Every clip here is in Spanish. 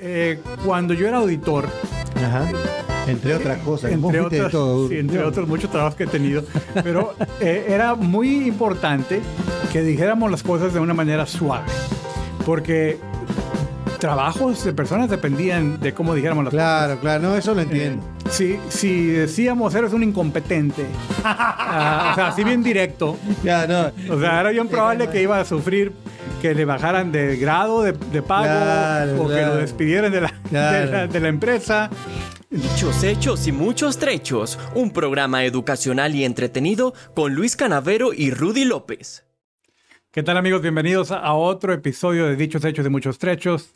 Eh, cuando yo era auditor, Ajá. Entre otras cosas. Entre otros, todo. sí, entre otros muchos trabajos que he tenido, pero eh, era muy importante que dijéramos las cosas de una manera suave, porque trabajos de personas dependían de cómo dijéramos las Claro, claro, no, eso lo cosas. entiendo. Eh, si, si decíamos eres un incompetente, ah, o sea, así bien directo, Ya, no. o sea, era bien probable que iba a sufrir que le bajaran de grado de, de pago Claro, o que claro. lo despidieran de la, Claro. de la- de la empresa. Dichos hechos y muchos trechos, un programa educacional y entretenido con Luis Canavero y Rudy López. ¿Qué tal amigos? Bienvenidos a otro episodio de Dichos Hechos de Muchos Trechos.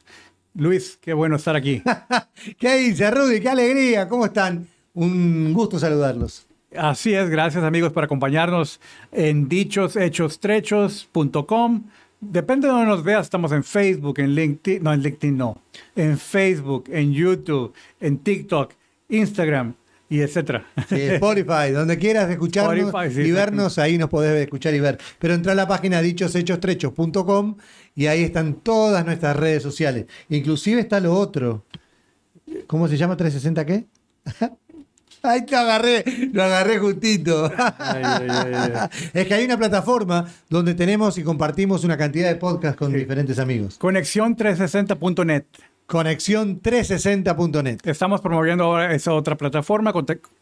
Luis, qué bueno estar aquí. ¿Qué dice, Rudy? ¡Qué alegría! ¿Cómo están? Un gusto saludarlos. Así es, gracias amigos por acompañarnos en dichoshechos.trechos.com. Depende de donde nos veas, estamos en Facebook, en LinkedIn, no, en LinkedIn no, en Facebook, en YouTube, en TikTok, Instagram y etcétera. Sí, Spotify, donde quieras escucharnos Spotify, sí, y vernos, ahí nos podés escuchar y ver. Pero entra a la página dichoshechos.com y ahí están todas nuestras redes sociales. Inclusive está lo otro. ¿Cómo se llama 360 qué? Ahí te agarré, lo agarré justito. Ay, ay, ay. Es que hay una plataforma donde tenemos y compartimos una cantidad de podcasts con Sí. diferentes amigos. Conexión 360.net. Conexión360.net. Estamos promoviendo ahora esa otra plataforma,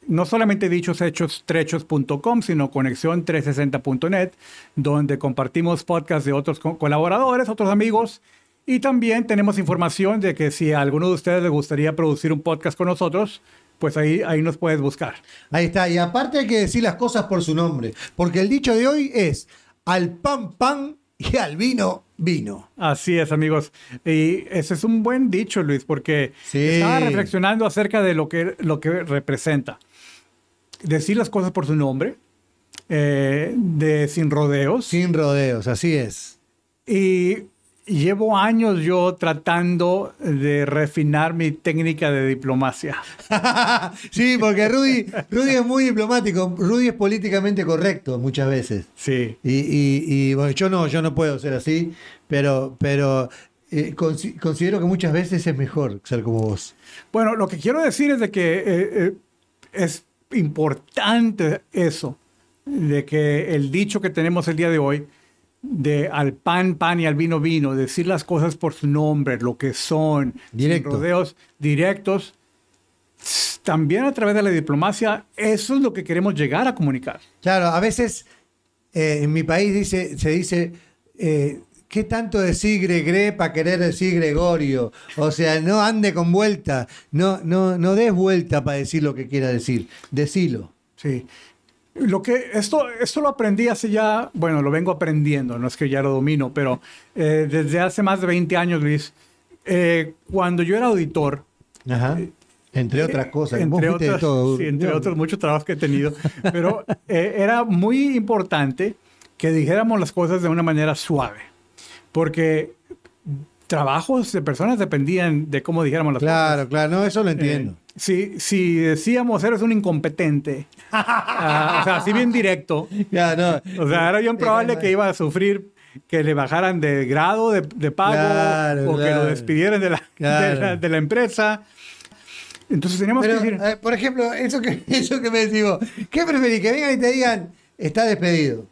no solamente dichoshechos.trechos.com, sino conexión360.net, donde compartimos podcasts de otros co- colaboradores, otros amigos, y también tenemos información de que si a alguno de ustedes le gustaría producir un podcast con nosotros, pues ahí, ahí nos puedes buscar. Ahí está. Y aparte hay que decir las cosas por su nombre. Porque el dicho de hoy es al pan pan y al vino vino. Así es, amigos. Y ese es un buen dicho, Luis, porque Sí. estaba reflexionando acerca de lo que, lo que representa. Decir las cosas por su nombre, eh, de sin rodeos. Sin rodeos, así es. Y llevo años yo tratando de refinar mi técnica de diplomacia. sí, porque Rudy, Rudy es muy diplomático. Rudy es políticamente correcto muchas veces. Sí. Y, y- y, bueno, yo no, yo no puedo ser así, pero, pero eh, consi- considero que muchas veces es mejor ser como vos. Bueno, lo que quiero decir es de que eh, eh, es importante eso, de que el dicho que tenemos el día de hoy, de al pan, pan y al vino, vino, decir las cosas por su nombre, lo que son, sin rodeos directos, también a través de la diplomacia, eso es lo que queremos llegar a comunicar. Claro, a veces eh, en mi país dice, se dice, eh, ¿qué tanto decir Gregre para querer decir Gregorio? O sea, no ande con vuelta, no, no, no des vuelta para decir lo que quiera decir, decilo. Sí. Lo que esto, esto lo aprendí hace ya, bueno, lo vengo aprendiendo, no es que ya lo domino, pero eh, desde hace más de 20 años, Luis, eh, cuando yo era auditor, Ajá. Entre otras cosas, entre de otros, todo. sí, entre Yo- otros muchos trabajos que he tenido, pero eh, era muy importante que dijéramos las cosas de una manera suave, porque trabajos de personas dependían de cómo dijéramos las cosas. Claro, claro, no, eso lo entiendo. Eh, si, si decíamos eres un incompetente, ah, o sea, así bien directo, Ya, no. o sea, era bien probable que iba a sufrir que le bajaran de grado de, de pago Claro, o que claro. lo despidieran de la, Claro. de la, de la empresa. Entonces teníamos Pero, que decir, por ejemplo, eso que, eso que me vos, ¿qué preferís? Que vengan y te digan, está despedido.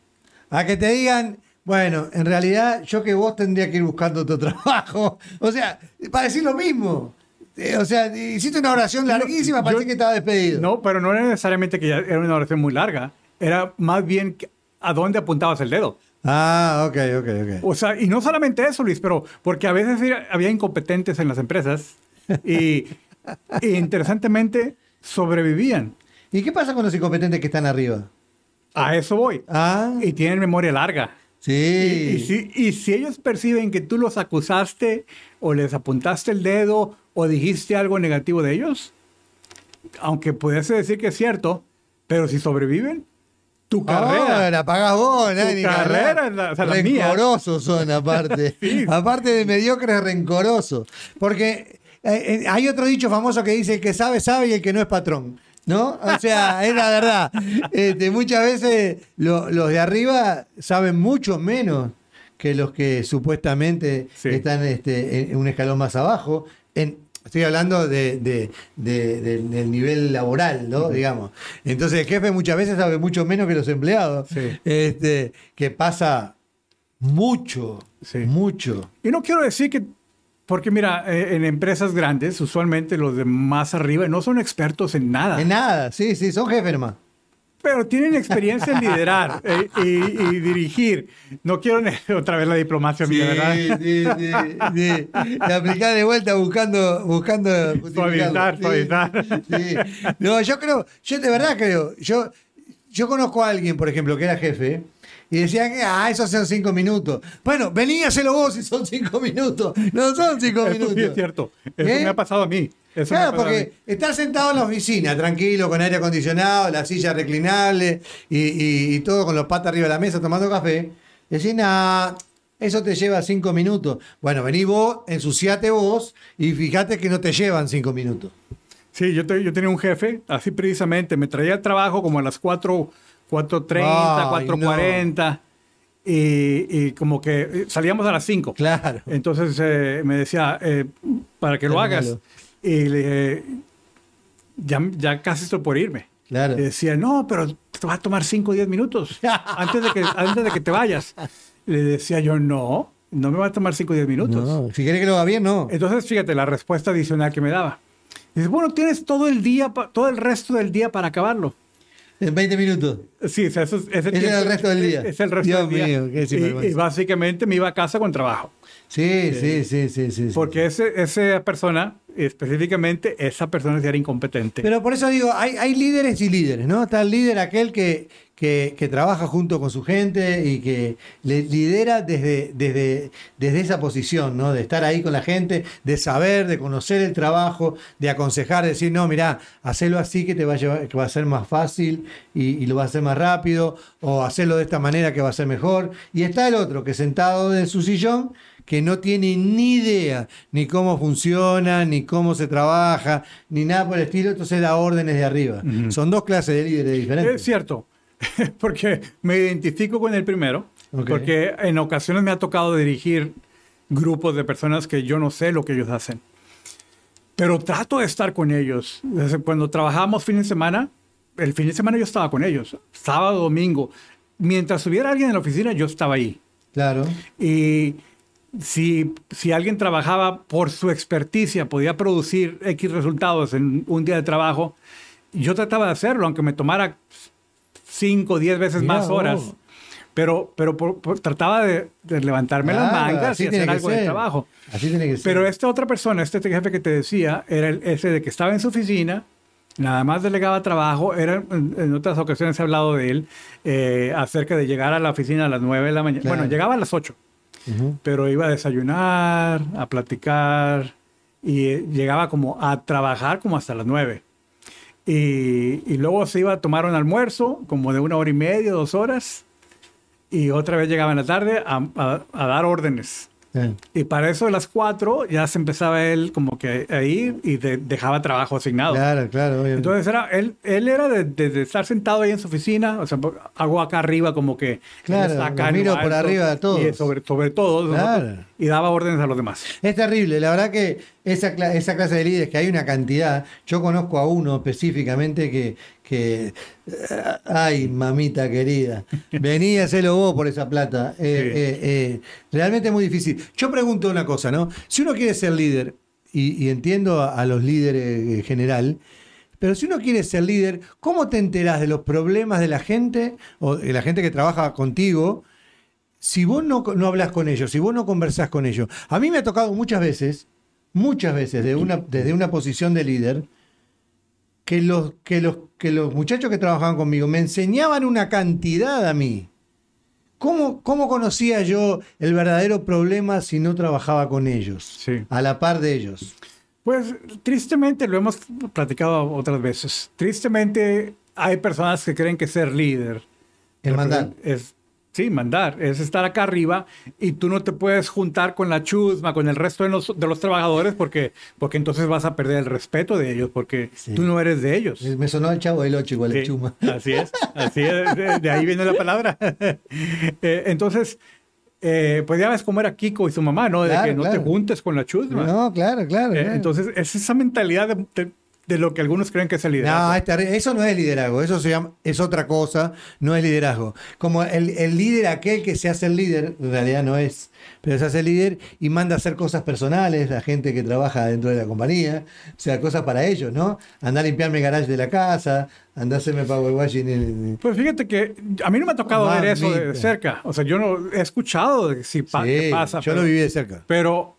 A que te digan, bueno, en realidad yo que vos tendría que ir buscando otro trabajo. O sea, para decir lo mismo. Eh, O sea, hiciste una oración larguísima decir que estaba despedido. no, pero no era necesariamente que era una oración muy larga, era más bien a dónde apuntabas el dedo. Ah, ok, ok, ok. O sea, y no solamente eso, Luis, pero porque a veces había incompetentes en las empresas y, y interesantemente sobrevivían. ¿Y qué pasa con los incompetentes que están arriba? A eso voy. Ah, Y tienen memoria larga. sí. Y, y si, y si ellos perciben que tú los acusaste o les apuntaste el dedo o dijiste algo negativo de ellos, aunque pudiese decir que es cierto, pero si sobreviven, tu carrera. Oh, la pagás vos. Tu carrera, la- o sea, la mía. rencorosos son, aparte. Sí. Aparte de mediocres, rencorosos. Porque eh, eh, hay otro dicho famoso que dice: el que sabe, sabe y el que no es patrón. ¿No? O sea, es la verdad. Este, muchas veces lo- los de arriba saben mucho menos que los que supuestamente Sí. están este, en un escalón más abajo en, estoy hablando de, de- de- de- del nivel laboral, ¿no? Digamos. Entonces el jefe muchas veces sabe mucho menos que los empleados. Sí. Este, que pasa mucho, Sí. mucho. Y no quiero decir que, porque mira, eh, en empresas grandes, usualmente los de más arriba no son expertos en nada, En nada, sí, sí, son jefes nomás. Pero tienen experiencia en liderar eh, y, y dirigir. No quiero otra vez la diplomacia mía, ¿verdad? sí, sí, sí. Y aplicar de vuelta buscando, buscando Suavizar, justificarlo. suavizar. sí. No, yo creo, yo de verdad creo, yo, yo conozco a alguien, por ejemplo, que era jefe. Y decían que, ah, eso son cinco minutos. Bueno, vení, hacelo vos si son cinco minutos. No son cinco minutos. sí es cierto. Eso ¿Eh? me ha pasado a mí. Eso Claro, porque estar sentado en la oficina, tranquilo, con aire acondicionado, la silla reclinable y, y- y todo con los patas arriba de la mesa tomando café, decís, nah, eso te lleva cinco minutos. Bueno, vení vos, ensuciate vos y fíjate que no te llevan cinco minutos. Sí, yo, te- yo tenía un jefe, así precisamente, me traía al trabajo como a las 4, 4.30, Ay, 4.40 y, y como que eh, salíamos a las 5. Claro. Entonces eh, me decía, eh, para que lo hagas. Y le dije, ya, ya casi estoy por irme. Claro. Y decía, no, pero te va a tomar 5 o 10 minutos antes de, que, antes de que te vayas. Le decía yo, no, no me va a tomar 5 o 10 minutos. No, si querés que lo haga bien, no. Entonces, fíjate la respuesta adicional que me daba. Dice, bueno, tienes todo el día, todo el resto del día para acabarlo. En 20 minutos. Sí, o sea, eso, es- ese Ese era el resto del día. Es el resto Dios del día. mío, qué y, y básicamente me iba a casa con trabajo. Sí, sí, sí, sí, sí. sí. Porque ese, esa persona, específicamente, esa persona sí era incompetente. Pero por eso digo, hay, hay líderes y líderes, ¿no? Está el líder aquel que, que, que trabaja junto con su gente y que le lidera desde, desde, desde esa posición, ¿no? De estar ahí con la gente, de saber, de conocer el trabajo, de aconsejar, de decir, no, mirá, hacelo así que te va a, llevar, que va a ser más fácil y, y lo va a hacer más rápido, o hacerlo de esta manera que va a ser mejor. Y está el otro que sentado en su sillón que no tiene ni idea ni cómo funciona, ni cómo se trabaja, ni nada por el estilo, entonces da órdenes de arriba. Son dos clases de líderes diferentes. Es cierto, porque me identifico con el primero, Ok. porque en ocasiones me ha tocado dirigir grupos de personas que yo no sé lo que ellos hacen. Pero trato de estar con ellos. Cuando trabajábamos fin de semana, el fin de semana yo estaba con ellos, sábado, domingo. Mientras hubiera alguien en la oficina, yo estaba ahí. Claro. Y si, si alguien trabajaba por su experticia, podía producir X resultados en un día de trabajo, yo trataba de hacerlo, aunque me tomara 5 o 10 veces más horas. Pero, pero por- por- trataba de, de levantarme las mangas y hacer algo de trabajo. Así tiene que ser. Pero esta otra persona, este jefe que te decía, era el- ese de que estaba en su oficina, nada más delegaba trabajo. Era, en, en otras ocasiones he hablado de él eh, acerca de llegar a la oficina a las 9 de la mañana. Claro. Bueno, llegaba a las 8 Pero iba a desayunar, a platicar y eh, llegaba como a trabajar como hasta las nueve. Y, y luego se iba a tomar un almuerzo como de una hora y media, dos horas, y otra vez llegaba en la tarde a- a dar órdenes. Eh, Y para eso de las cuatro ya se empezaba él como que a ir y de- dejaba trabajo asignado. Claro, claro. obviamente. Entonces era, él, él era de, de- de estar sentado ahí en su oficina, o sea, hago acá arriba como que... Claro, acá miro por alto, arriba de todos. Y sobre, sobre todos. Claro. nosotros, y daba órdenes a los demás. Es terrible, la verdad que esa, esa clase de líderes, que hay una cantidad, yo conozco a uno específicamente que, que eh, ay, mamita querida, vení a hacerlo vos por esa plata. Eh, eh, eh, realmente es muy difícil. Yo pregunto una cosa, ¿no? Si uno quiere ser líder, y, y entiendo a, a los líderes en general, pero si uno quiere ser líder, ¿cómo te enterás de los problemas de la gente o de la gente que trabaja contigo? si vos no, no hablas con ellos, si vos no conversás con ellos, a mí me ha tocado muchas veces, muchas veces de una, desde una posición de líder, que los, que, los, que los muchachos que trabajaban conmigo me enseñaban una cantidad a mí. ¿Cómo, ¿Cómo conocía yo el verdadero problema si no trabajaba con ellos? Sí. A la par de ellos. Pues tristemente, lo hemos platicado otras veces, tristemente hay personas que creen que ser líder El mandar. es, sí, mandar, es estar acá arriba y tú no te puedes juntar con la chusma, con el resto de los, de los trabajadores porque, porque entonces vas a perder el respeto de ellos porque Sí. tú no eres de ellos. Me sonó el chavo del ocho igual, el Sí, chuma. Así es, así es, de, de ahí viene la palabra. Eh, entonces, eh, pues ya ves cómo era Kiko y su mamá, ¿no? De Claro, que no te juntes con la chusma. No, claro, claro. Eh, claro. entonces, es esa mentalidad de, de- de lo que algunos creen que es el liderazgo. No, eso no es liderazgo, eso se llama, es otra cosa, no es liderazgo. Como el, el líder, aquel que se hace el líder, en realidad no es, pero se hace el líder y manda a hacer cosas personales, la gente que trabaja dentro de la compañía, o sea, cosas para ellos, ¿no? Andar a limpiarme el garage de la casa, andar a hacerme power washing. en- Pues fíjate que a mí no me ha tocado ver eso de Mamita. cerca. O sea, yo no he escuchado de si pa- Sí, qué pasa. yo pero, lo viví de cerca. Pero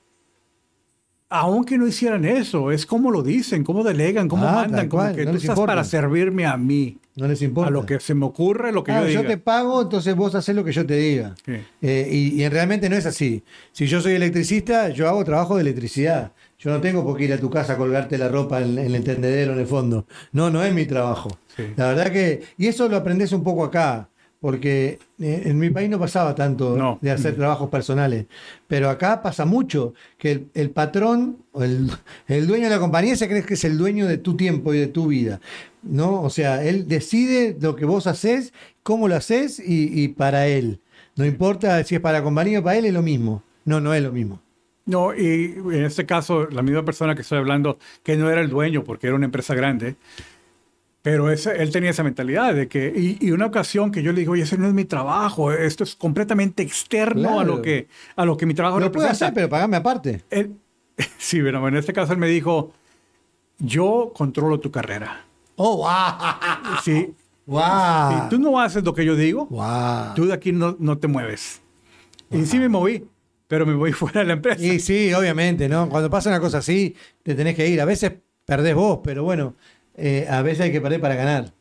aunque no hicieran eso, es como lo dicen, cómo delegan, cómo Ah, mandan, como que no tú estás importa. para servirme a mí, No les importa. a lo que se me ocurre, lo que Ah, yo yo, diga. te pago, entonces vos haces lo que yo te diga. Sí. Eh, y, y realmente no es así. Si yo soy electricista, yo hago trabajo de electricidad. Yo no tengo por qué ir a tu casa a colgarte la ropa en, en el tendedero en el fondo. No, no es mi trabajo. Sí. La verdad que. Y eso lo aprendes un poco acá. Porque eh, en mi país no pasaba tanto No. de hacer trabajos personales. Pero acá pasa mucho que el, el patrón o el, el dueño de la compañía se cree que es el dueño de tu tiempo y de tu vida. ¿no? O sea, él decide lo que vos haces, cómo lo haces y, y para él. No importa si es para la compañía o para él, es lo mismo. No, no es lo mismo. No, y en este caso, la misma persona que estoy hablando, que no era el dueño porque era una empresa grande, pero ese- él tenía esa mentalidad de que, y, y una ocasión que yo le digo, oye, ese no es mi trabajo, esto es completamente externo a, Claro. lo que, a lo que mi trabajo Lo puedo representa. hacer, pero pagame aparte. Él- sí, pero en este caso él me dijo, yo controlo tu carrera. ¡Oh, wow! Si, ¡Wow! si tú no haces lo que yo digo, ¡Wow! tú de aquí no, no te mueves. Y sí me moví, pero me voy fuera de la empresa. Y sí, obviamente, ¿no? Cuando pasa una cosa así, te tenés que ir. A veces perdés vos, pero bueno, eh, a veces hay que perder para ganar.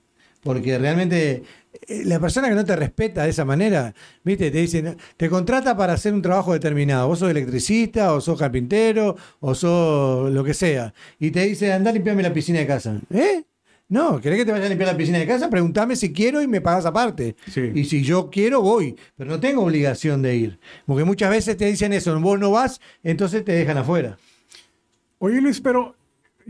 Porque realmente eh, la persona que no te respeta de esa manera, viste, te dicen, te contrata para hacer un trabajo determinado. Vos sos electricista, o sos carpintero, o sos lo que sea. Y te dice, anda a limpiarme la piscina de casa. ¿Eh? No, ¿querés que te vaya a limpiar la piscina de casa? Preguntame si quiero y me pagas aparte. Sí. Y si yo quiero, voy. Pero no tengo obligación de ir. Porque muchas veces te dicen eso, vos no vas, entonces te dejan afuera. Oye Luis, pero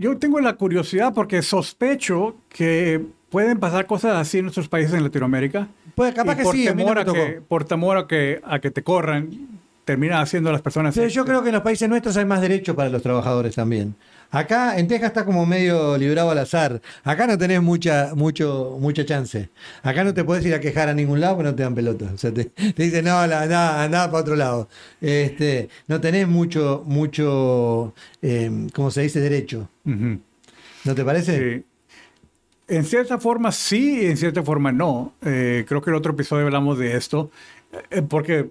yo tengo la curiosidad porque sospecho que pueden pasar cosas así en nuestros países en Latinoamérica. Pues capaz Y que por sí, a mí no temor me a que, por temor a que, a que te corran, termina haciendo las personas. Pero yo creo que en los países nuestros hay más derechos para los trabajadores también. Acá en Texas está como medio librado al azar. Acá no tenés mucha, mucho, mucha chance. Acá no te podés ir a quejar a ningún lado porque no te dan pelota. O sea, te, te dicen, no, andá, andá para otro lado. Este, no tenés mucho, mucho, eh, ¿cómo se dice? Derecho. ¿No te parece? Sí. En cierta forma sí, en cierta forma no. Eh, creo que en el otro episodio hablamos de esto, eh, porque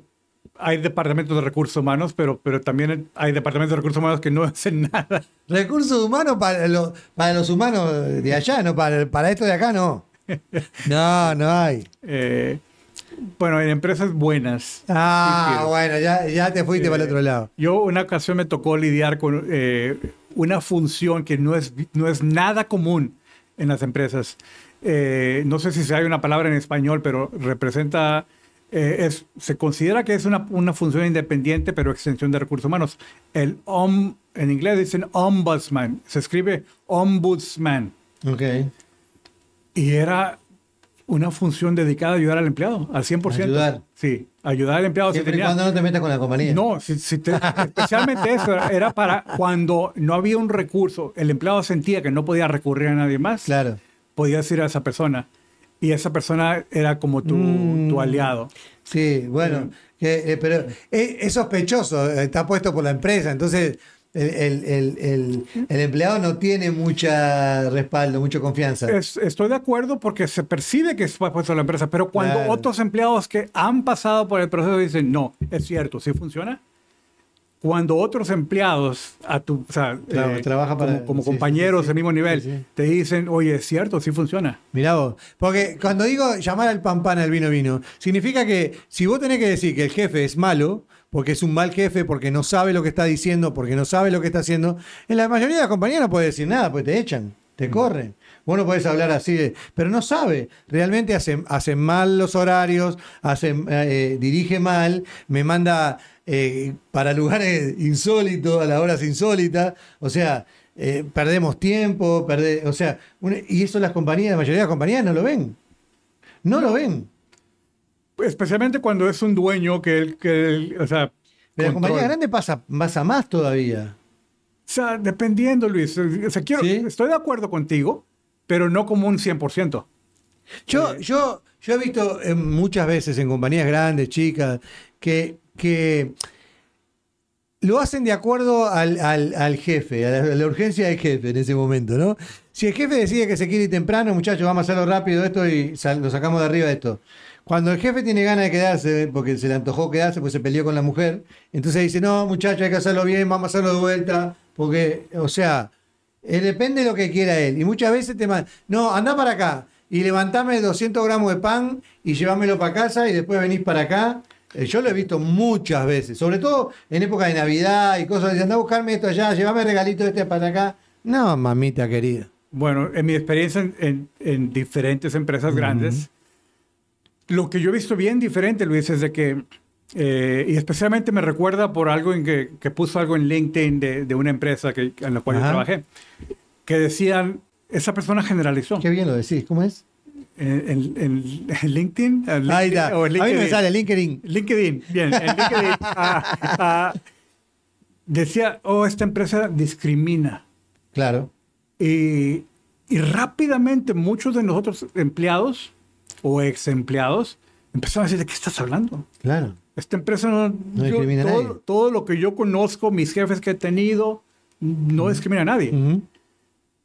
hay departamentos de recursos humanos, pero, pero también hay departamentos de recursos humanos que no hacen nada. Recursos humanos para, lo- para los humanos de allá, no para, para esto de acá, no. No, no hay. Eh, bueno, en empresas buenas. Ah, bueno, ya, ya te fuiste Eh, para el otro lado. Yo una ocasión me tocó lidiar con eh, una función que no es, no es nada común en las empresas. Eh, no sé si hay una palabra en español, pero representa, eh, es, se considera que es una, una función independiente, pero extensión de recursos humanos. El om, en inglés dicen ombudsman, se escribe ombudsman, Ok. y era una función dedicada a ayudar al empleado, al 100%. Ayudar. Sí, ayudar al empleado. Siempre y tenía- cuando no te metas con la compañía. no, si- si te- especialmente eso era- para cuando no había un recurso, el empleado sentía que no podía recurrir a nadie más, Claro. podías ir a esa persona y esa persona era como tu, Mm. tu aliado. Sí, bueno, que, eh, pero es, es sospechoso, está puesto por la empresa, entonces el, el- el- empleado no tiene mucha respaldo, mucha confianza. Es- estoy de acuerdo porque se percibe que está puesto la empresa, pero cuando Claro. otros empleados que han pasado por el proceso dicen, no, es cierto, sí funciona. Cuando otros empleados, a tu, o sea, Claro, eh, trabaja para- como, como sí, sí, compañeros sí, sí. del mismo nivel, te dicen, oye, es cierto, sí funciona. Mirá vos, porque cuando digo llamar al pan pan al vino vino, significa que si vos tenés que decir que el jefe es malo, porque es un mal jefe, porque no sabe lo que está diciendo, porque no sabe lo que está haciendo, en la mayoría de las compañías no puede decir nada, pues te echan, te corren. Vos no podés hablar así, de- pero no sabe. Realmente hacen, hacen mal los horarios, hacen, eh, dirige mal, me manda eh, para lugares insólitos, a las horas insólitas. O sea, eh, perdemos tiempo, perde- o sea, una- y eso las compañías, la mayoría de las compañías no lo ven. No lo ven. especialmente cuando es un dueño que, él- que él, o sea, Pero en compañía grande pasa, pasa más todavía. O sea, dependiendo, Luis. O sea, quiero, ¿Sí? estoy de acuerdo contigo, pero no como un 100%. Yo, yo, yo he visto eh, muchas veces en compañías grandes, chicas, que, que lo hacen de acuerdo al, al- al jefe, a la, a la urgencia del jefe en ese momento, ¿no? Si el jefe decide que se quiere ir temprano, muchachos, vamos a hacerlo rápido esto y sal- lo sacamos de arriba de esto. Cuando el jefe tiene ganas de quedarse, porque se le antojó quedarse, pues se peleó con la mujer, entonces dice, no, muchachos, hay que hacerlo bien, vamos a hacerlo de vuelta, porque, o sea, eh, depende de lo que quiera él. Y muchas veces te mandan, no, anda para acá y levantame 200 gramos de pan y llévamelo para casa y después venís para acá. Eh, Yo lo he visto muchas veces, sobre todo en época de Navidad y cosas. Dicen, anda a buscarme esto allá, llévame el regalito este para acá. No, mamita querida. Bueno, en mi experiencia en, en- en diferentes empresas grandes, lo que yo he visto bien diferente, Luis, es de que, eh, y especialmente me recuerda por algo en que, que puso algo en LinkedIn de, de una empresa que, en la cual Ajá. yo trabajé, que decían, esa persona generalizó. Qué bien lo decís, ¿cómo es? En, en- LinkedIn. Ahí LinkedIn, está. o A mí me sale LinkedIn. LinkedIn, bien, en LinkedIn. ah, ah, decía, oh, esta empresa discrimina. Claro. Y, y rápidamente muchos de nosotros empleados o ex empleados empezaron a decir, ¿de qué estás hablando? Claro. Esta empresa no... yo- discrimina a nadie. todo, todo lo que yo conozco, mis jefes que he tenido, no discrimina a nadie. Ujú.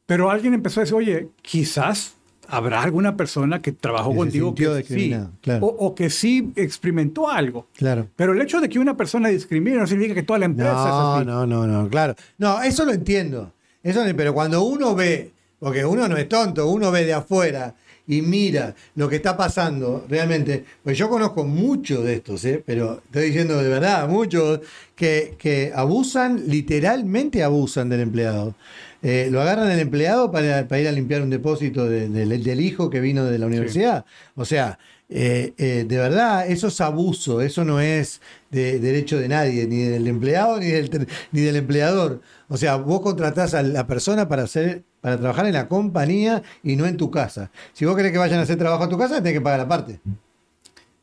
Pero alguien empezó a decir, oye, quizás habrá alguna persona que trabajó Que contigo que sí, claro. o, o que sí experimentó algo. Claro. Pero el hecho de que una persona discrimine no significa que toda la empresa es No, así. no, no, no, claro. No, eso lo entiendo. Eso, pero cuando uno ve, porque uno no es tonto, uno ve de afuera y mira lo que está pasando realmente, pues yo conozco muchos de estos, ¿eh? pero estoy diciendo de verdad, muchos que, que abusan, literalmente abusan del empleado. Eh, lo agarran el empleado para, para ir a limpiar un depósito de- del- del hijo que vino de la universidad. O sea, eh, eh, de verdad, eso es abuso, eso no es de derecho de nadie, ni del empleado ni del, ni del empleador. O sea, vos contratás a la persona para hacer, para trabajar en la compañía y no en tu casa. Si vos querés que vayan a hacer trabajo a tu casa, tenés que pagar aparte.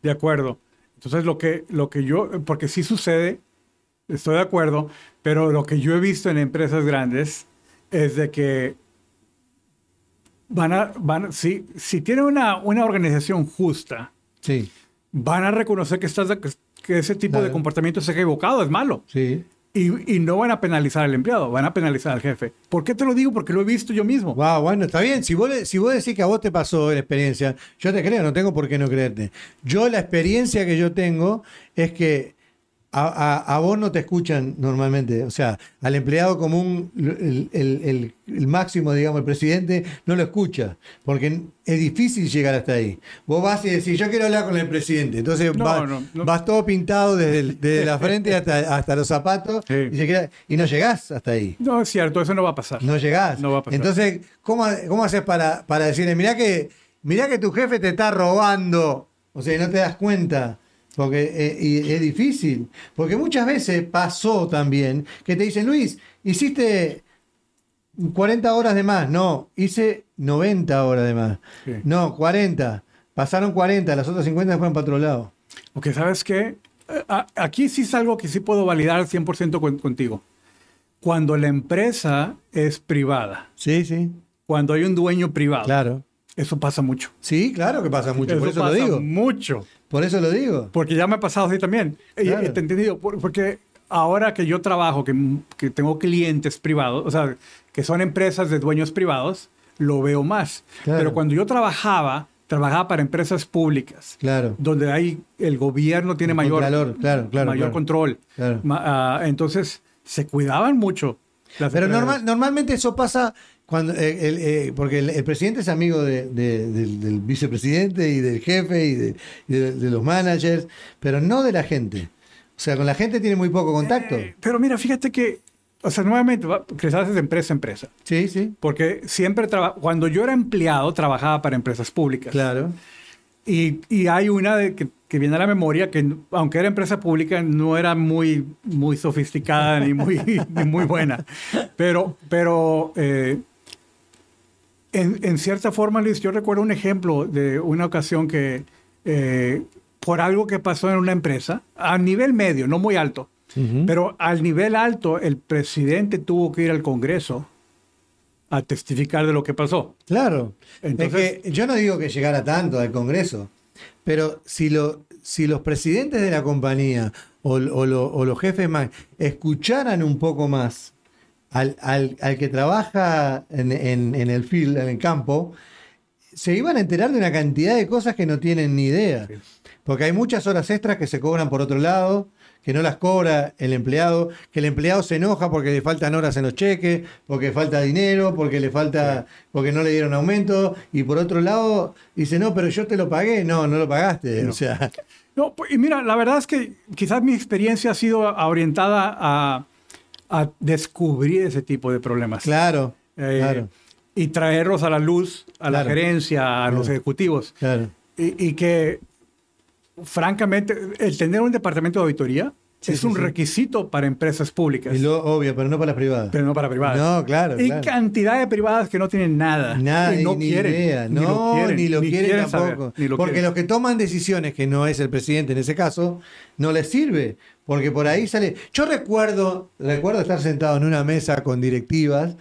De acuerdo. Entonces, lo que, lo que yo, porque sí sucede, estoy de acuerdo, pero lo que yo he visto en empresas grandes es de que van a, van, si, si tienen una, una organización justa, Sí, van a reconocer que, estás que ese tipo de comportamiento es equivocado, es malo. sí. Y, y no van a penalizar al empleado, van a penalizar al jefe. ¿Por qué te lo digo? Porque lo he visto yo mismo. Wow, bueno, está bien. Si vos, si vos decís que a vos te pasó la experiencia, yo te creo, no tengo por qué no creerte. Yo la experiencia que yo tengo es que a, a- a vos no te escuchan normalmente. O sea, al empleado común, el, el- el- el máximo, digamos, el presidente, no lo escucha. Porque es difícil llegar hasta ahí. Vos vas y decís, yo quiero hablar con el presidente. Entonces No, vas, no, no. vas todo pintado desde, la frente hasta, hasta los zapatos Sí. y, se queda- y no llegás hasta ahí. No es cierto, eso no va a pasar. No llegás. No va a pasar. Entonces, ¿cómo, cómo haces para, para decirle, mirá que, mirá que tu jefe te está robando? O sea, no te das cuenta. Porque eh, y es difícil. Porque muchas veces pasó también que te dicen, Luis, hiciste 40 horas de más. No, hice 90 horas de más. Sí. No, 40. Pasaron 40, las otras 50 fueron para otro lado. Porque sabes qué, Eh, aquí sí es algo que sí puedo validar al 100% con- contigo. Cuando la empresa es privada, Sí, sí, cuando hay un dueño privado, claro. Eso pasa mucho. Sí, claro que pasa mucho, por eso lo digo. mucho. Por eso lo digo. Porque ya me ha pasado así también. Claro. y te he entendido. Por- Porque ahora que yo trabajo, que, que tengo clientes privados, o sea, que son empresas de dueños privados, lo veo más. Claro. Pero cuando yo trabajaba, trabajaba para empresas públicas, Claro. donde hay el gobierno tiene El mayor, contralor, claro, claro, mayor claro. control. Claro. Ma- ah, entonces, se cuidaban mucho. las Pero normal, normalmente eso pasa cuando eh, el, eh, porque el, el presidente es amigo de- de- del, del vicepresidente y del jefe y, de, y de- los managers, pero no de la gente. O sea, con la gente tiene muy poco contacto. Eh, pero mira, fíjate que, o sea, nuevamente, va- creces de empresa a empresa. Sí, sí, Porque siempre, traba- cuando yo era empleado, trabajaba para empresas públicas. claro. Y, y hay una de que, que viene a la memoria que, aunque era empresa pública, no era muy, muy sofisticada ni muy, ni muy buena. Pero, pero eh, en, en cierta forma, Luis, yo recuerdo un ejemplo de una ocasión que eh, por algo que pasó en una empresa, a nivel medio, no muy alto, pero al nivel alto, el presidente tuvo que ir al Congreso a testificar de lo que pasó. Claro. Entonces- es que yo no digo que llegara tanto al Congreso, pero si, lo, si los presidentes de la compañía o, o lo- o los jefes más escucharan un poco más al, al- al que trabaja en, en- en el field, en el campo, se iban a enterar de una cantidad de cosas que no tienen ni idea. Porque hay muchas horas extras que se cobran por otro lado, que no las cobra el empleado, que el empleado se enoja porque le faltan horas en los cheques, porque falta dinero, porque le falta, porque no le dieron aumento, y por otro lado dice, no, pero yo te lo pagué, no, no lo pagaste. O sea, No, pues, y mira, la verdad es que quizás mi experiencia ha sido orientada a, a descubrir ese tipo de problemas. claro, Eh, claro, Y traerlos a la luz, a la Claro. gerencia, a los ejecutivos. claro. Y, y que, francamente, el tener un departamento de auditoría Sí, es sí, un sí. requisito para empresas públicas, Y lo obvio, pero no para las privadas. pero no para privadas. No, claro, Y claro. cantidad de privadas que no tienen nada. Nada, y no ni quieren. idea. ni No, lo quieren, ni lo quieren, saber, tampoco. ni lo Porque quieren. los que toman decisiones, que no es el presidente en ese caso, no les sirve. Porque por ahí sale. Yo recuerdo, recuerdo estar sentado en una mesa con directivas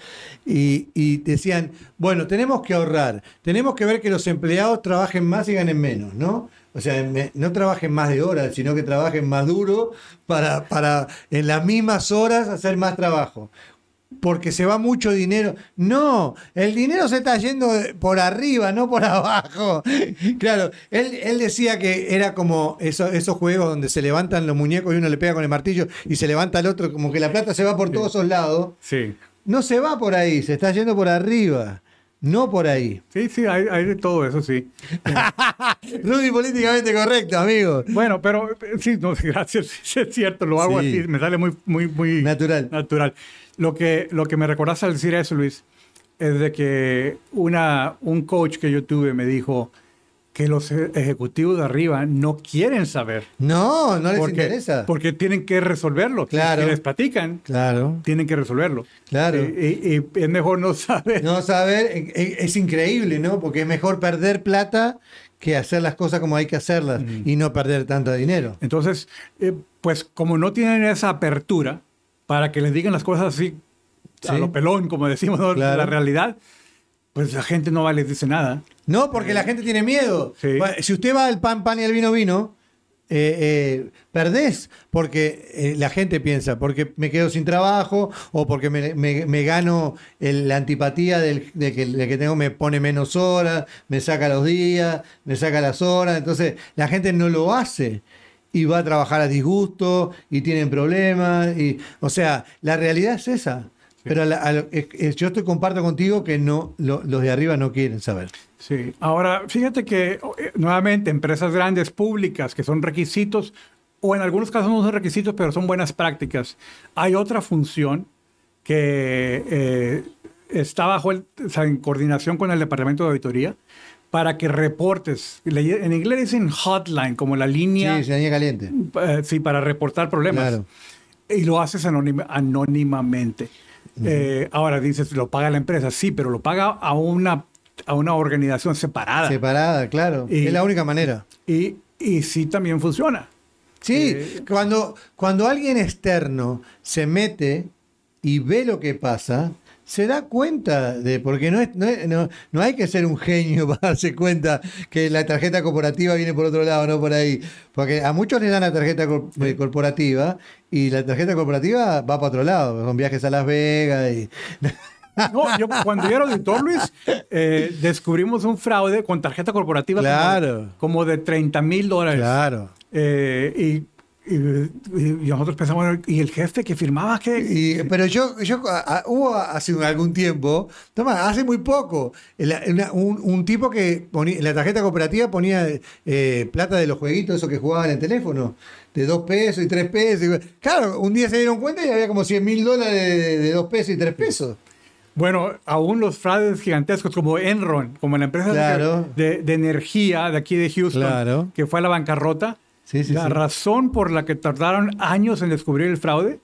y, y decían, bueno, tenemos que ahorrar, tenemos que ver que los empleados trabajen más y ganen menos, ¿no? O sea, no trabajen más de horas, sino que trabajen más duro para, para en las mismas horas hacer más trabajo porque se va mucho dinero. No, el dinero se está yendo por arriba, no por abajo. Claro, él, él decía que era como eso- esos juegos donde se levantan los muñecos y uno le pega con el martillo y se levanta el otro, como que la plata se va por todos esos lados. Sí. No se va por ahí, se está yendo por arriba, no por ahí. Sí, sí, hay, hay de todo eso, sí. Rudy, políticamente correcto, amigo. Bueno, pero eh, sí, no, gracias, es cierto, lo hago Sí. así, me sale muy, muy, muy Natural. natural. Lo que, lo que me recordaste al decir eso, Luis, es de que una, un coach que yo tuve me dijo que los e- ejecutivos de arriba no quieren saber. No, no les porque, interesa. Porque tienen que resolverlo. Claro. Si les platican, Claro, tienen que resolverlo. Claro. Y, y- y es mejor no saber. No saber, eh, eh, es increíble, ¿no? Porque es mejor perder plata que hacer las cosas como hay que hacerlas y no perder tanto dinero. Entonces, eh, pues como no tienen esa apertura para que les digan las cosas así a Sí. lo pelón, como decimos, ¿no? Claro. la realidad, pues la gente no va les dice nada. No, porque la gente tiene miedo. Sí. Si usted va al pan, pan y al vino, vino, eh, eh, perdés porque eh, la gente piensa, porque me quedo sin trabajo o porque me, me- me gano el- la antipatía del, de que, de que tengo, me pone menos horas, me saca los días, me saca las horas. Entonces la gente no lo hace y va a trabajar a disgusto y tienen problemas. Y, o sea, la realidad es esa. Pero a la- a yo estoy comparto contigo que no lo- los de arriba no quieren saber. Sí. Ahora, fíjate que eh, nuevamente empresas grandes públicas que son requisitos, o en algunos casos no son requisitos, pero son buenas prácticas. Hay otra función que eh, está bajo el, o sea, en coordinación con el departamento de auditoría para que reportes. En inglés dicen hotline, como la línea. Sí, ciudadanía caliente. Eh, sí, para reportar problemas. Claro. Y lo haces anónima- anónimamente. Eh, ahora dices, lo paga la empresa. Sí, pero lo paga a una, a una organización separada. Separada, claro. Y- es la única manera. y, y sí también funciona. Sí, Eh, cuando, cuando alguien externo se mete y ve lo que pasa, se da cuenta de, porque no, es, no, es- no- no hay que ser un genio para darse cuenta que la tarjeta corporativa viene por otro lado, no por ahí. Porque a muchos les dan la tarjeta cor- eh, corporativa y la tarjeta corporativa va para otro lado, con viajes a Las Vegas y... No, yo, cuando yo era auditor, Luis, eh, descubrimos un fraude con tarjeta corporativa como- Claro. como, de 30 mil dólares. Claro. Eh, y, y- y nosotros pensamos, ¿y el jefe que firmaba qué? Y- pero yo, yo a- a- hubo hace algún tiempo, toma, hace muy poco, la- una- un, un tipo que ponía, en la tarjeta cooperativa ponía eh, plata de los jueguitos, esos que jugaban en el teléfono, de dos pesos y tres pesos. claro, un día se dieron cuenta y había como 100 mil dólares de, dos pesos y tres pesos. Bueno, aún los fraudes gigantescos como Enron, como la empresa de- Claro. de, de energía de aquí de Houston, Claro. que fue a la bancarrota, Sí, sí, la sí. razón por la que tardaron años en descubrir el fraude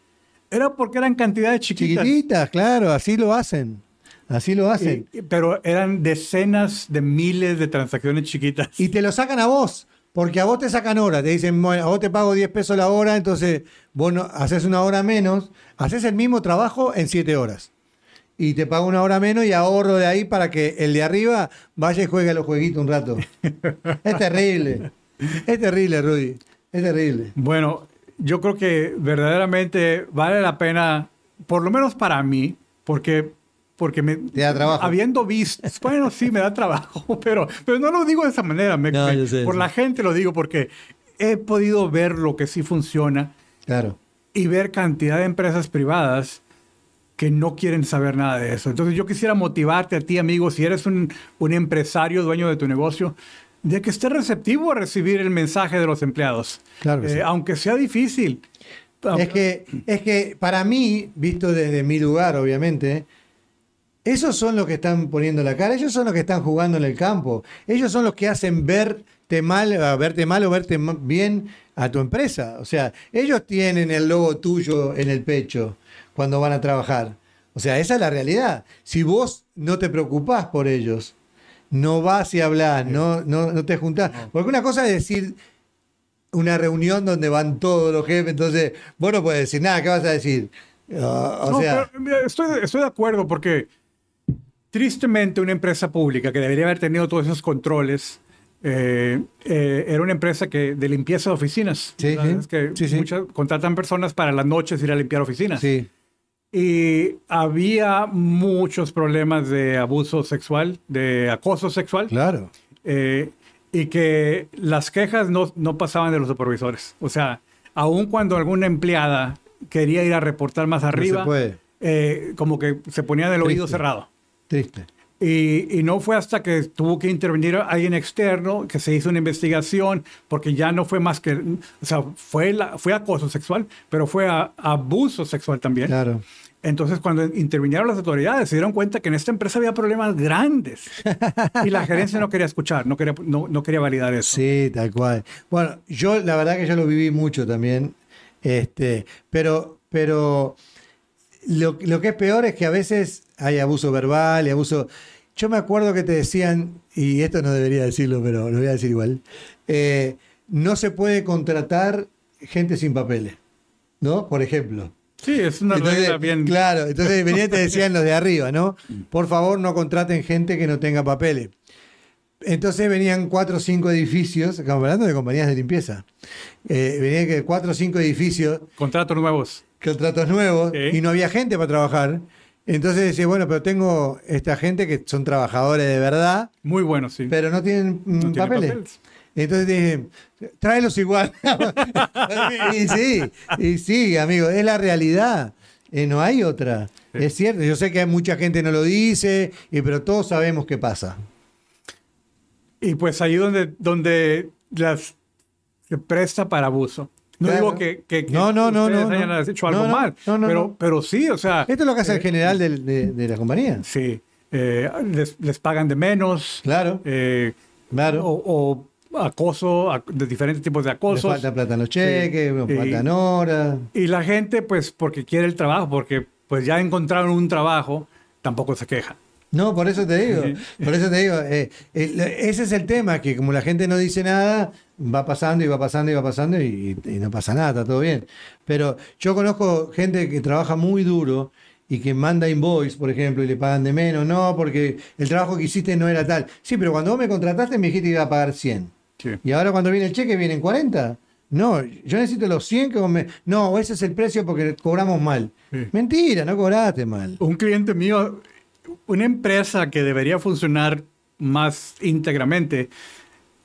era porque eran cantidades chiquitas. Chiquititas, claro, así lo hacen. Así lo hacen. Y- pero eran decenas de miles de transacciones chiquitas. Y te lo sacan a vos. Porque a vos te sacan hora, te dicen, bueno, a vos te pago 10 pesos la hora, entonces vos no, haces una hora menos, haces el mismo trabajo en 7 horas. Y te pago una hora menos y ahorro de ahí para que el de arriba vaya y juegue a los jueguitos un rato. es terrible. Es terrible, Rudy. Es terrible. Bueno, yo creo que verdaderamente vale la pena, por lo menos para mí, porque porque me Te da trabajo. habiendo visto, bueno, sí me da trabajo, pero, pero no lo digo de esa manera, me- No, me- yo sé, por sí. la gente lo digo porque he podido ver lo que sí funciona Claro. y ver cantidad de empresas privadas que no quieren saber nada de eso. Entonces yo quisiera motivarte a ti, amigo, si eres un, un empresario, dueño de tu negocio, de que estés receptivo a recibir el mensaje de los empleados. Claro que Eh, sí. Aunque sea difícil. Es que, es que para mí, visto desde mi lugar, obviamente, esos son los que están poniendo la cara, ellos son los que están jugando en el campo, ellos son los que hacen verte mal, verte mal o verte bien a tu empresa. O sea, ellos tienen el logo tuyo en el pecho cuando van a trabajar. O sea, esa es la realidad. Si vos no te preocupás por ellos, no vas y hablas, no, no, no te juntás. Porque una cosa es decir, una reunión donde van todos los jefes, entonces vos no puedes decir nada, ¿qué vas a decir? Ah, o No, sea, pero, mira, estoy, estoy de acuerdo porque tristemente una empresa pública que debería haber tenido todos esos controles eh, eh, era una empresa que de limpieza de oficinas. Sí, Sí, sí. muchas contratan personas para las noches ir a limpiar oficinas. sí, Y había muchos problemas de abuso sexual, de acoso sexual. claro. eh, y que las quejas no, no pasaban de los supervisores. O sea, aun cuando alguna empleada quería ir a reportar más arriba, puede. eh, como que se ponía del oído cerrado. Triste. Y, y no fue hasta que tuvo que intervenir alguien externo que se hizo una investigación, porque ya no fue más que, o sea, fue, la, fue acoso sexual, pero fue a- abuso sexual también. Claro. Entonces, cuando intervinieron las autoridades, se dieron cuenta que en esta empresa había problemas grandes. Y la gerencia no quería escuchar, no quería, no, no quería validar eso. Sí, tal cual. Bueno, yo la verdad que yo lo viví mucho también. Este, pero, pero lo, lo que es peor es que a veces hay abuso verbal y abuso. Yo me acuerdo que te decían, y esto no debería decirlo, pero lo voy a decir igual. eh, no se puede contratar gente sin papeles. ¿No? Por ejemplo. Sí, es una Entonces, regla bien. Claro, entonces venía y te decían los de arriba, ¿no? Por favor, no contraten gente que no tenga papeles. Entonces venían cuatro o cinco edificios, estamos hablando de compañías de limpieza. Eh, venían que cuatro o cinco edificios, Contratos nuevos. contratos nuevos, y no había gente para trabajar. Entonces decía, bueno, pero tengo esta gente que son trabajadores de verdad, Muy buenos, sí. pero no tienen mm, No papeles. papeles. Entonces dije, tráelos igual. y sí, y sí, amigo, es la realidad. Eh, no hay otra. Sí. Es cierto, yo sé que mucha gente no lo dice, y, pero todos sabemos qué pasa. Y pues ahí donde, donde las, se presta para abuso. No Claro. digo que, que, que No, no, ustedes no, hayan no. hecho algo No, no, mal, no, no, pero, pero sí, o sea, Esto es lo que hace el general del- de, de la compañía. sí, eh, les, les pagan de menos, Claro, eh, claro. o, o acoso, ac- de diferentes tipos de Le acosos. falta plata en los cheques, Sí. faltan horas. Y la gente, pues, porque quiere el trabajo, porque pues ya encontraron un trabajo, tampoco se queja. No, por eso te digo, por eso te digo, eh, ese es el tema, que como la gente no dice nada, va pasando y va pasando y va pasando y, y no pasa nada, está todo bien. Pero yo conozco gente que trabaja muy duro y que manda invoice, por ejemplo, y le pagan de menos, no, porque el trabajo que hiciste no era tal. Sí, pero cuando vos me contrataste me dijiste que iba a pagar 100. Sí. Y ahora cuando viene el cheque vienen 40. No, yo necesito los 100 que vos me... No, ese es el precio porque cobramos mal. Sí. Mentira, no cobraste mal. Un cliente mío, una empresa que debería funcionar más íntegramente,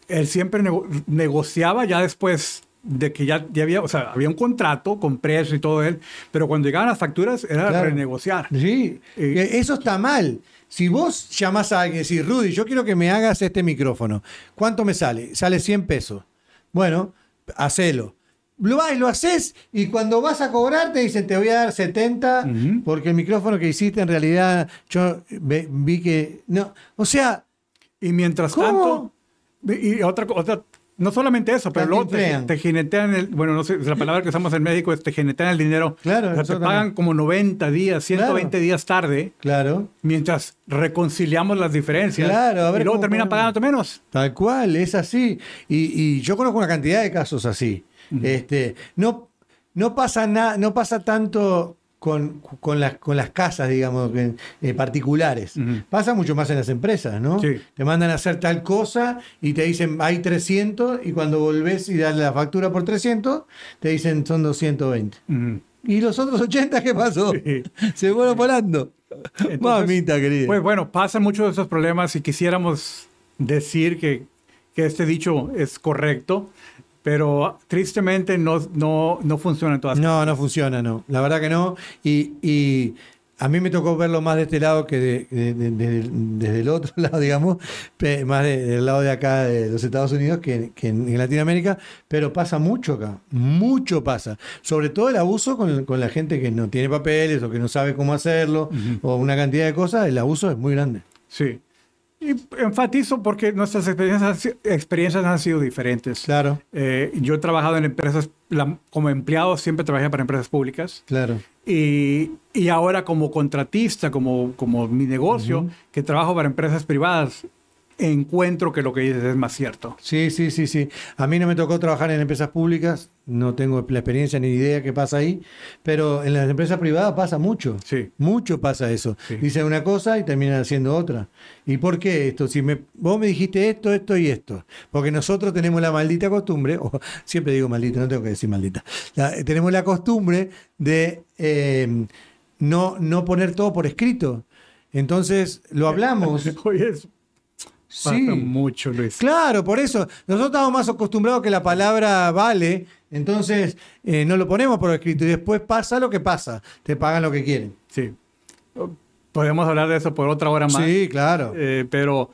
él siempre nego- negociaba ya después de que ya, ya había, o sea, había un contrato con precio y todo él, pero cuando llegaban las facturas era Claro. renegociar. Sí, Eh, eso está mal. Si vos llamás a alguien y decís, Rudy, yo quiero que me hagas este micrófono, ¿cuánto me sale? Sale 100 pesos. Bueno, hacelo. Lo vas lo haces y cuando vas a cobrar te dicen, te voy a dar 70 Ujú. porque el micrófono que hiciste en realidad yo vi que... No, o sea, Y mientras ¿Cómo? tanto, y otra, otra No solamente eso, pero luego te, te jinetean el, bueno, no sé, la palabra que usamos en México es te jinetean el dinero. Claro, O sea, te pagan también. como 90 días, 120 Claro. días tarde, Claro. mientras reconciliamos las diferencias. Claro, a ver y luego terminan pagándote menos. Tal cual, es así. Y, y yo conozco una cantidad de casos así. Este, no, no pasa no pasa tanto con, con, las, con las casas, digamos, eh, particulares. Pasa mucho más en las empresas, ¿no? Sí. Te mandan a hacer tal cosa y te dicen hay 300 y cuando volvés y das la factura por 300, te dicen son 220. Ujú. ¿Y los otros 80 qué pasó? Sí. Se fueron volando. Entonces, Mamita querida. Pues bueno, pasan muchos de esos problemas y quisiéramos decir que, que este dicho es correcto, pero tristemente no, no, no funciona en todas No, no funciona, no. La verdad que no. Y, y a mí me tocó verlo más de este lado que de- de- de- de- desde el otro lado, digamos, más de- del lado de acá de los Estados Unidos que, que en, en Latinoamérica, pero pasa mucho acá, mucho pasa. Sobre todo el abuso con, con la gente que no tiene papeles o que no sabe cómo hacerlo, o una cantidad de cosas, el abuso es muy grande. Sí. Y enfatizo porque nuestras experiencias, experiencias han sido diferentes. Claro, Eh, yo he trabajado en empresas, la- como empleado siempre trabajé para empresas públicas claro. y, y ahora como contratista, como, como mi negocio, que trabajo para empresas privadas, encuentro que lo que dices es más cierto. Sí, sí, sí, sí. A mí no me tocó trabajar en empresas públicas, no tengo la experiencia ni idea qué pasa ahí, pero en las empresas privadas pasa mucho. Sí. Mucho pasa eso. Sí. Dicen una cosa y terminan haciendo otra. ¿Y por qué esto? Si me, vos me dijiste esto, esto y esto. Porque nosotros tenemos la maldita costumbre, o siempre digo maldita, no tengo que decir maldita. La- tenemos la costumbre de eh, no, no poner todo por escrito. Entonces lo hablamos. Oye, es- pasa Sí. mucho, Luis. Claro, por eso. Nosotros estamos más acostumbrados que la palabra vale, entonces eh, no lo ponemos por escrito y después pasa lo que pasa. Te pagan lo que quieren. Sí. Podemos hablar de eso por otra hora más. Sí, claro. Eh, pero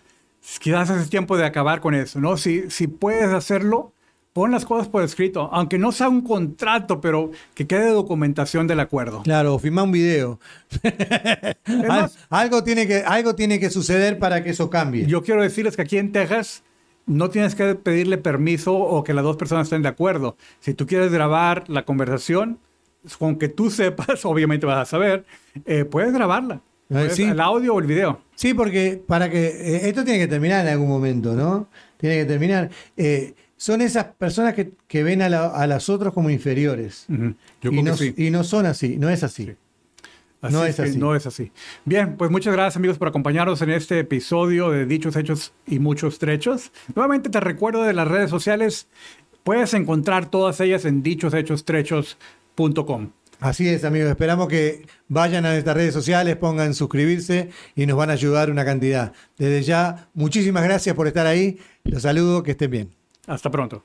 quizás es tiempo de acabar con eso, ¿no? Si, si puedes hacerlo, pon las cosas por escrito, aunque no sea un contrato, pero que quede documentación del acuerdo. Claro, o filmar un video. Al- más- algo, tiene que, algo tiene que suceder para que eso cambie. Yo quiero decirles que aquí en Texas no tienes que pedirle permiso o que las dos personas estén de acuerdo. Si tú quieres grabar la conversación, con que tú sepas, obviamente vas a saber, eh, puedes grabarla. Puedes- sí. El audio o el video. Sí, porque para que eh, esto tiene que terminar en algún momento, ¿no? Tiene que terminar. Eh, son esas personas que, que ven a, la- a las otras como inferiores. Yo y, creo no, que sí. y no son así, no es así. Así No es así. No es así. Bien, pues muchas gracias amigos por acompañarnos en este episodio de Dichos, Hechos y Muchos Trechos. Nuevamente te recuerdo de las redes sociales. Puedes encontrar todas ellas en dichoshechostrecos.com. Así es, amigos. Esperamos que vayan a nuestras redes sociales, pongan suscribirse y nos van a ayudar una cantidad. Desde ya, muchísimas gracias por estar ahí. Los saludo, que estén bien. Hasta pronto.